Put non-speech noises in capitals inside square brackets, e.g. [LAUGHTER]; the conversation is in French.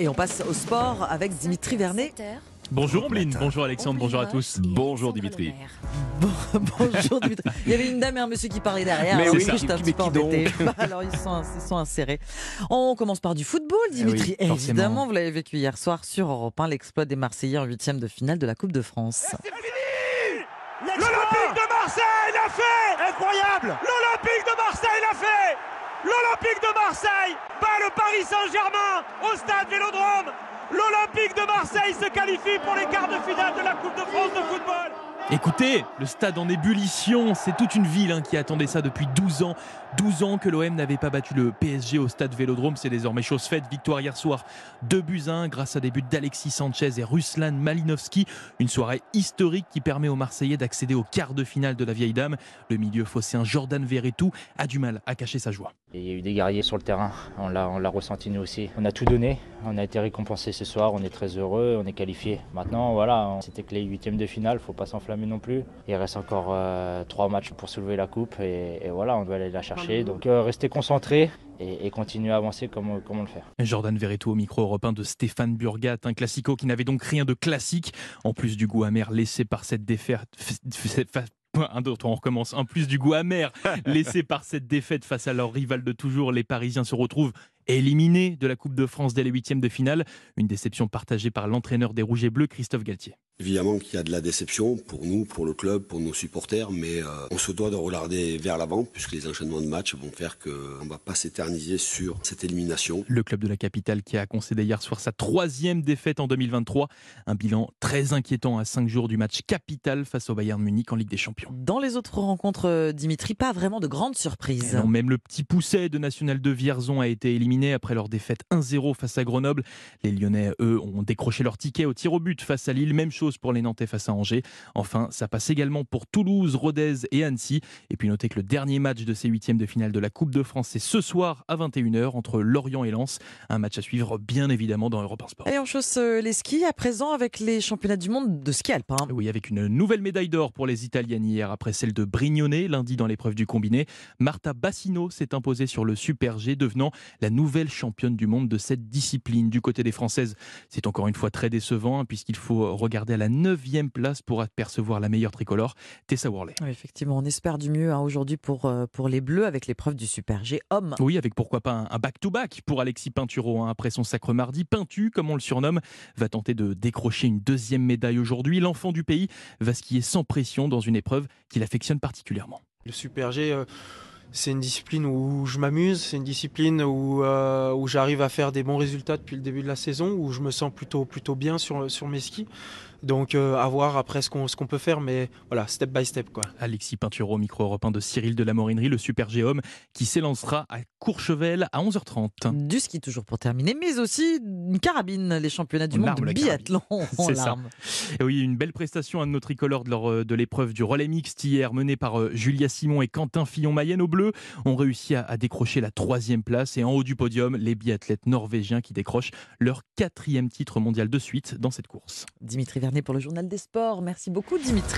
Et on passe au sport avec Dimitri Vernet. Bonjour Ombline, bonjour Alexandre, bonjour à tous. Bonjour Dimitri. Bon, [LAUGHS] bonjour Dimitri. Il y avait une dame et un monsieur qui parlaient derrière. Mais alors oui, que je t'ai un petit peu embêté. [LAUGHS] Bah, alors ils sont, ils sont insérés. On commence par du football, Dimitri. Eh oui. Évidemment, vous l'avez vécu hier soir sur Europe 1, l'exploit des Marseillais en huitième de finale de la Coupe de France. L'Olympique de Marseille l'a fait Incroyable L'Olympique de Marseille l'a fait L'Olympique de Marseille bat le Paris Saint-Germain au stade Vélodrome. L'Olympique de Marseille se qualifie pour les quarts de finale de la Coupe de France de football Écoutez, le stade en ébullition, c'est toute une ville hein, qui attendait ça depuis 12 ans. 12 ans que l'OM n'avait pas battu le PSG au stade Vélodrome, c'est désormais chose faite. Victoire hier soir, 2 buts à 1 grâce à des buts d'Alexis Sanchez et Ruslan Malinowski. Une soirée historique qui permet aux Marseillais d'accéder au quart de finale de la vieille dame. Le milieu phocéen Jordan Verretou a du mal à cacher sa joie. Il y a eu des guerriers sur le terrain, on l'a ressenti nous aussi. On a tout donné, on a été récompensé ce soir, on est très heureux, on est qualifié. Maintenant, voilà, c'était que les huitièmes de finale, faut pas s'enflammer non plus. Il reste encore euh, trois matchs pour soulever la coupe et, et voilà, on doit aller la chercher. Donc euh, rester concentré et, et continuer à avancer comme, on- comme on le fait. Jordan Verretou au micro européen de Stéphane Burgat, un classico qui n'avait donc rien de classique, en plus du goût amer laissé par cette défaite. [LAUGHS] Un d'autre, on recommence. En plus du goût amer [LAUGHS] laissé par cette défaite face à leur rival de toujours, les Parisiens se retrouvent éliminés de la Coupe de France dès les huitièmes de finale. Une déception partagée par l'entraîneur des Rouges et Bleus, Christophe Galtier. Évidemment qu'il y a de la déception pour nous, pour le club, pour nos supporters, mais euh, on se doit de regarder vers l'avant puisque les enchaînements de matchs vont faire qu'on ne va pas s'éterniser sur cette élimination. Le club de la capitale qui a concédé hier soir sa troisième défaite en 2023. Un bilan très inquiétant à cinq jours du match capital face au Bayern Munich en Ligue des Champions. Dans les autres rencontres, euh, Dimitri, pas vraiment de grandes surprises. Non, même le petit pousset de National de Vierzon a été éliminé après leur défaite 1-0 face à Grenoble. Les Lyonnais, eux, ont décroché leur ticket au tir au but face à Lille. Même chose pour les Nantais face à Angers. Enfin, ça passe également pour Toulouse, Rodez et Annecy. Et puis notez que le dernier match de ces huitièmes de finale de la Coupe de France, c'est ce soir à 21h entre Lorient et Lens. Un match à suivre bien évidemment dans Europe 1 Sport. Allez, on chausse euh, les skis à présent avec les championnats du monde de ski alpin. Oui, avec une nouvelle médaille d'or pour les Italiennes hier, après celle de Brignone lundi dans l'épreuve du combiné. Marta Bassino s'est imposée sur le Super G, devenant la nouvelle championne du monde de cette discipline. Du côté des Françaises, c'est encore une fois très décevant, hein, puisqu'il faut regarder à la neuvième place pour apercevoir la meilleure tricolore, Tessa Worley. Oui, effectivement, on espère du mieux hein, aujourd'hui pour, euh, pour les Bleus avec l'épreuve du Super G homme. Oui, avec pourquoi pas un- un back-to-back pour Alexis Pinturo. hein. Après son sacre mardi, Pintu, comme on le surnomme, va tenter de décrocher une deuxième médaille aujourd'hui. L'enfant du pays va skier sans pression dans une épreuve qu'il affectionne particulièrement. Le Super G, euh, c'est une discipline où je m'amuse, c'est une discipline où, euh, où j'arrive à faire des bons résultats depuis le début de la saison, où je me sens plutôt, plutôt bien sur, sur mes skis. Donc euh, à voir après ce qu'on ce qu'on peut faire, mais voilà, step by step. quoi. Alexis Pinturo, micro européen de Cyril de la Morinerie, le Super G homme, qui s'élancera à Courchevel à 11h30. Du ski toujours pour terminer, mais aussi une carabine, les championnats du monde de biathlon [LAUGHS] en C'est ça. larmes. Et oui, une belle prestation à nos tricolores de, leur- de l'épreuve du relais mixte hier, menée par euh, Julia Simon et Quentin Fillon-Mayenne au bleu, ont réussi à, décrocher la troisième place. Et en haut du podium, les biathlètes norvégiens qui décrochent leur quatrième titre mondial de suite dans cette course. Dimitri Vernet pour le journal des sports. Merci beaucoup, Dimitri.